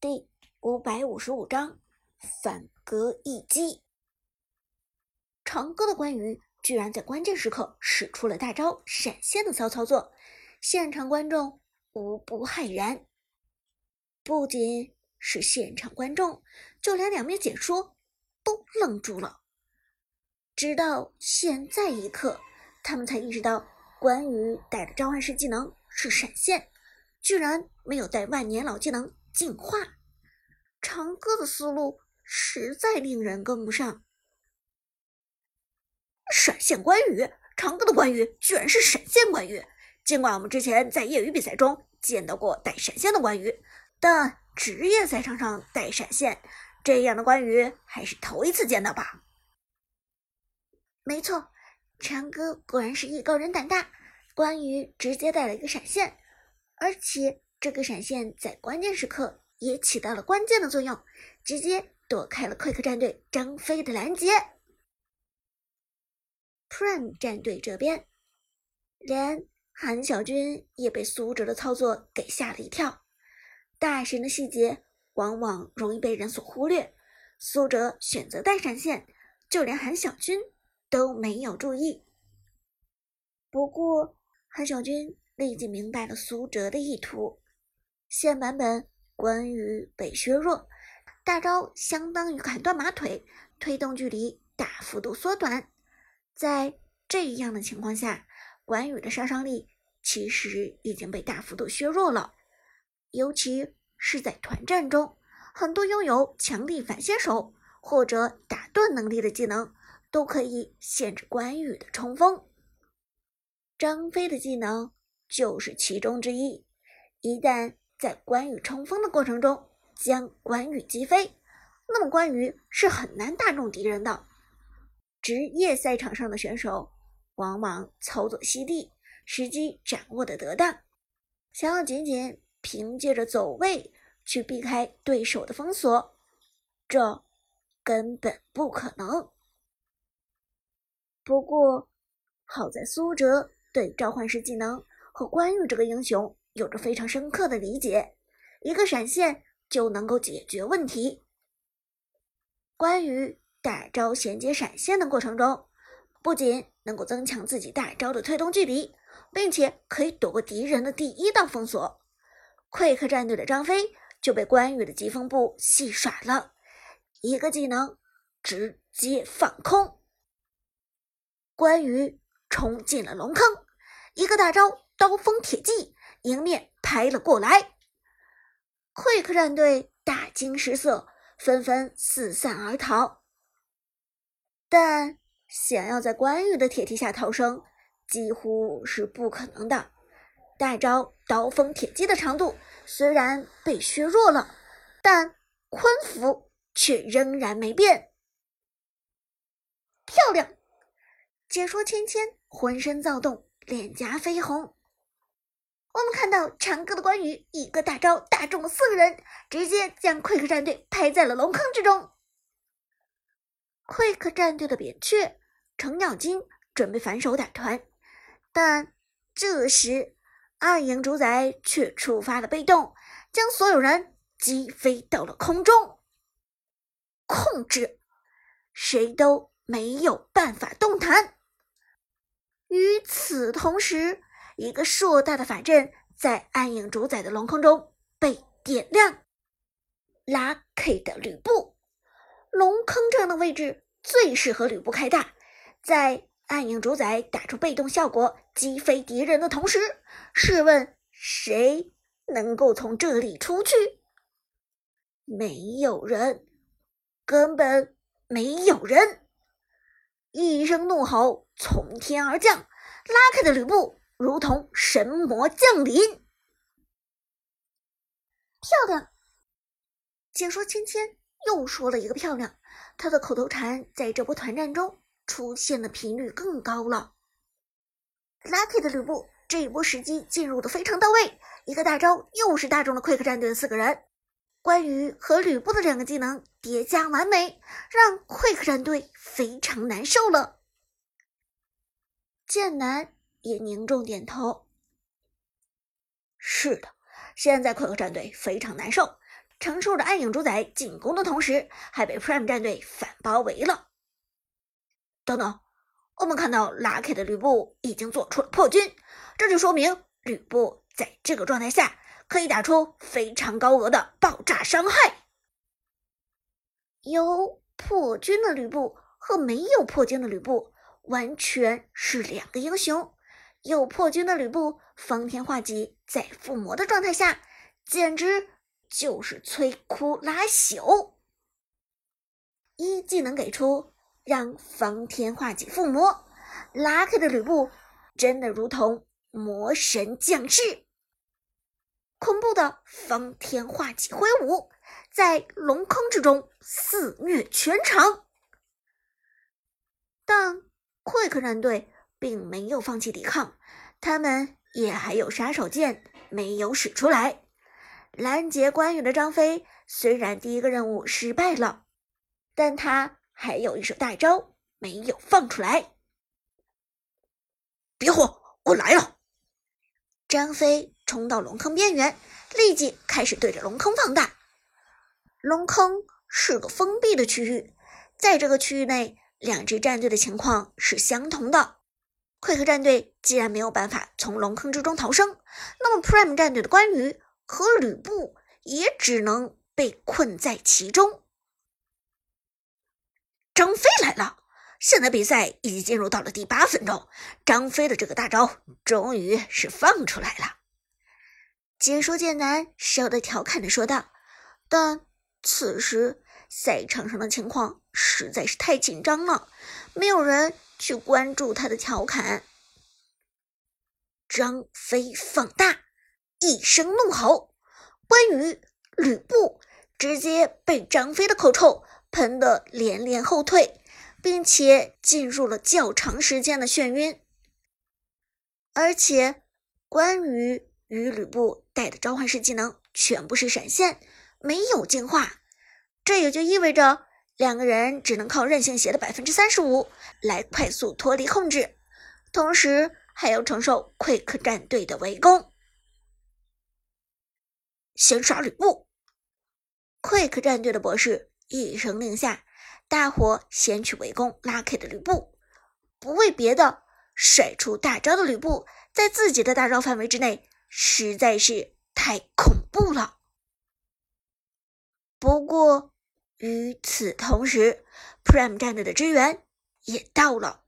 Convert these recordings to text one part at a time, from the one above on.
第五百五十五章反戈一击。长歌的关羽居然在关键时刻使出了大招闪现的骚操作，现场观众无不骇然。不仅是现场观众，就连两面解说都愣住了。直到现在一刻，他们才意识到关羽带的召唤师技能是闪现，居然没有带万年老技能进化。长歌的思路实在令人跟不上。闪现关羽，长歌的关羽居然是闪现关羽。尽管我们之前在业余比赛中见到过带闪现的关羽，但职业赛场上带闪现这样的关羽还是头一次见到吧？没错，长歌果然是艺高人胆大，关羽直接带了一个闪现，而且这个闪现在关键时刻也起到了关键的作用，直接躲开了 Quick 战队张飞的拦截。Prime 战队这边，连韩小军也被苏哲的操作给吓了一跳。大神的细节往往容易被人所忽略，苏哲选择带闪现，就连韩小军都没有注意。不过韩小军立即明白了苏哲的意图。现版本关羽被削弱，大招相当于砍断马腿，推动距离大幅度缩短。在这样的情况下，关羽的杀伤力其实已经被大幅度削弱了。尤其是在团战中，很多拥有强力反先手或者打断能力的技能都可以限制关羽的冲锋。张飞的技能就是其中之一。一旦在关羽冲锋的过程中将关羽击飞，那么关羽是很难打中敌人的。职业赛场上的选手往往操作犀利，时机掌握的得当，想要仅仅凭借着走位去避开对手的封锁，这根本不可能。不过，好在苏哲对召唤师技能和关羽这个英雄有着非常深刻的理解，一个闪现就能够解决问题。关羽。大招衔接闪现的过程中，不仅能够增强自己大招的推动距离，并且可以躲过敌人的第一道封锁。快客战队的张飞就被关羽的疾风步戏耍了，一个技能直接放空，关羽冲进了龙坑，一个大招刀锋铁骑迎面拍了过来，Quick 战队大惊失色，纷纷四散而逃。但想要在关羽的铁蹄下逃生，几乎是不可能的。大招刀锋铁骑的长度虽然被削弱了，但宽幅却仍然没变。漂亮！解说芊芊浑身躁动，脸颊绯红。我们看到长歌的关羽一个大招打中了四个人，直接将 Quick 战队拍在了龙坑之中。Quick 战队的扁鹊、程咬金准备反手打团，但这时暗影主宰却触发了被动，将所有人击飞到了空中。控制，谁都没有办法动弹。与此同时，一个硕大的法阵在暗影主宰的龙坑中被点亮。Lucky 的吕布。龙坑这样的位置最适合吕布开大，在暗影主宰打出被动效果击飞敌人的同时，试问谁能够从这里出去？没有人，根本没有人！一声怒吼从天而降，拉开的吕布如同神魔降临。漂亮！解说芊芊。又说了一个漂亮，他的口头禅在这波团战中出现的频率更高了。Lucky 的吕布这一波时机进入的非常到位，一个大招又是打中了 Quick 战队的四个人。关羽和吕布的两个技能叠加完美，让 Quick 战队非常难受了。剑南也凝重点头：“是的，现在 Quick 战队非常难受。”承受着暗影主宰进攻的同时，还被 Prime 战队反包围了。等等，我们看到 Lucky 的吕布已经做出了破军，这就说明吕布在这个状态下可以打出非常高额的爆炸伤害。有破军的吕布和没有破军的吕布完全是两个英雄。有破军的吕布，方天画戟在附魔的状态下，简直就是摧枯拉朽。一技能给出，让方天画戟附魔，拉开的吕布真的如同魔神降世，恐怖的方天画戟挥舞，在龙坑之中肆虐全场。但 Quick 战队。并没有放弃抵抗，他们也还有杀手锏没有使出来。拦截关羽的张飞虽然第一个任务失败了，但他还有一手大招没有放出来。别慌，我来了！张飞冲到龙坑边缘，立即开始对着龙坑放大。龙坑是个封闭的区域，在这个区域内，两支战队的情况是相同的。快克战队既然没有办法从龙坑之中逃生，那么 Prime 战队的关羽和吕布也只能被困在其中。张飞来了！现在比赛已经进入到了第八分钟，张飞的这个大招终于是放出来了。解说剑南稍的调侃的说道。但此时赛场上的情况实在是太紧张了，没有人。去关注他的调侃。张飞放大，一声怒吼，关羽、吕布直接被张飞的口臭喷得连连后退，并且进入了较长时间的眩晕。而且，关羽与吕布带的召唤师技能全部是闪现，没有净化，这也就意味着。两个人只能靠韧性鞋的百分之三十五来快速脱离控制，同时还要承受 Quick 战队的围攻。先杀吕布！Quick 战队的博士一声令下，大伙先去围攻 Lucky 的吕布。不为别的，甩出大招的吕布在自己的大招范围之内实在是太恐怖了。不过。与此同时，Prime 战队的支援也到了。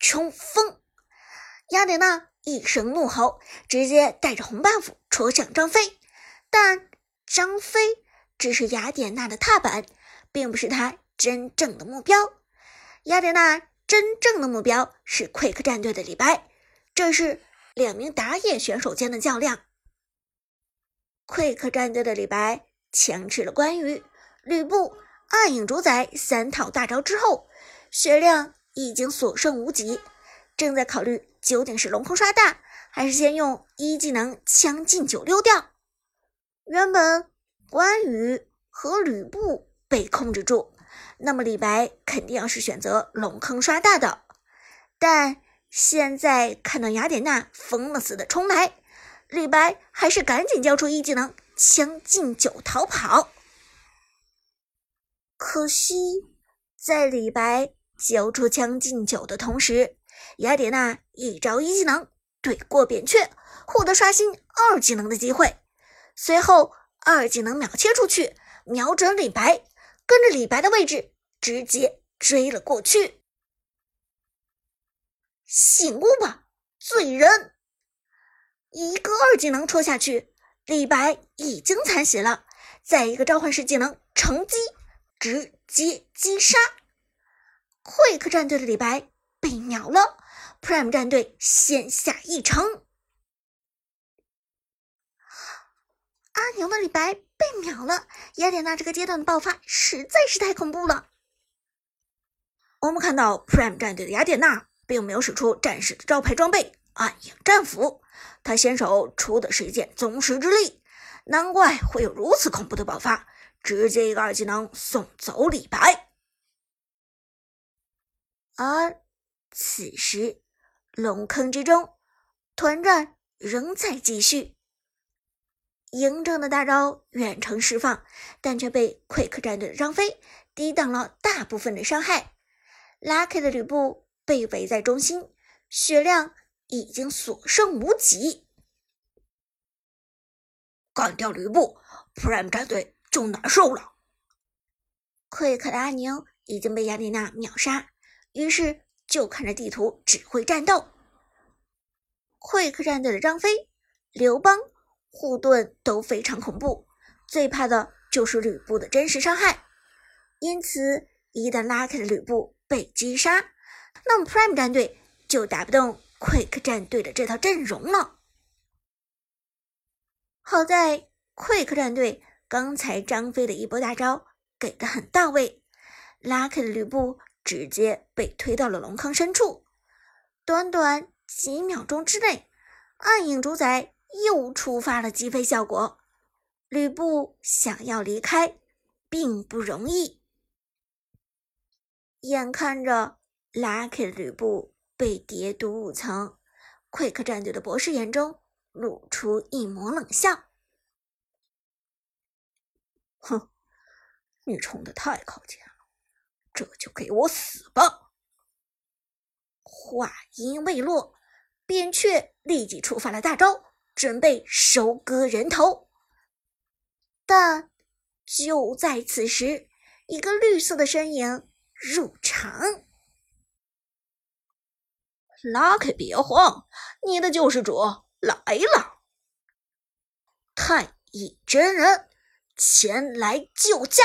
冲锋！雅典娜一声怒吼，直接带着红 buff 戳向张飞。但张飞只是雅典娜的踏板，并不是他真正的目标。雅典娜真正的目标是 Quick 战队的李白，这是两名打野选手间的较量。Quick 战队的李白。强吃了关羽、吕布、暗影主宰三套大招之后，血量已经所剩无几，正在考虑究竟是龙坑刷大，还是先用一技能将进酒溜掉。原本关羽和吕布被控制住，那么李白肯定要是选择龙坑刷大的，但现在看到雅典娜疯了似的冲来，李白还是赶紧交出一技能。将进酒逃跑，可惜在李白交出将进酒的同时，雅典娜一招一技能怼过扁鹊，获得刷新二技能的机会。随后二技能秒切出去，瞄准李白，跟着李白的位置直接追了过去。醒悟吧，罪人！一个二技能戳下去。李白已经残血了，再一个召唤师技能乘机直接击杀。Quick 战队的李白被秒了，Prime 战队先下一城。阿牛的李白被秒了，雅典娜这个阶段的爆发实在是太恐怖了。我们看到 Prime 战队的雅典娜并没有使出战士的招牌装备暗影战斧。他先手出的是一件宗师之力，难怪会有如此恐怖的爆发，直接一个二技能送走李白。而此时，龙坑之中，团战仍在继续。嬴政的大招远程释放，但却被 Quick 战队的张飞抵挡了大部分的伤害。Lucky 的吕布被围在中心，血量已经所剩无几。干掉吕布，Prime 战队就难受了。Quick 的阿宁已经被雅典娜秒杀，于是就看着地图指挥战斗。Quick 战队的张飞、刘邦、护盾都非常恐怖，最怕的就是吕布的真实伤害。因此，一旦拉开了吕布被击杀，那么 Prime 战队就打不动 Quick 战队的这套阵容了。好在 Quick 战队刚才张飞的一波大招给的很到位，Lucky 的吕布直接被推到了龙坑深处，短短几秒钟之内，暗影主宰又触发了击飞效果，吕布想要离开并不容易。眼看着 Lucky 吕布被叠毒五层快客战队的博士眼中。露出一抹冷笑，哼，你冲的太靠前了，这就给我死吧！话音未落，扁鹊立即触发了大招，准备收割人头。但就在此时，一个绿色的身影入场。拉开别慌，你的救世主。来了，太乙真人前来救驾。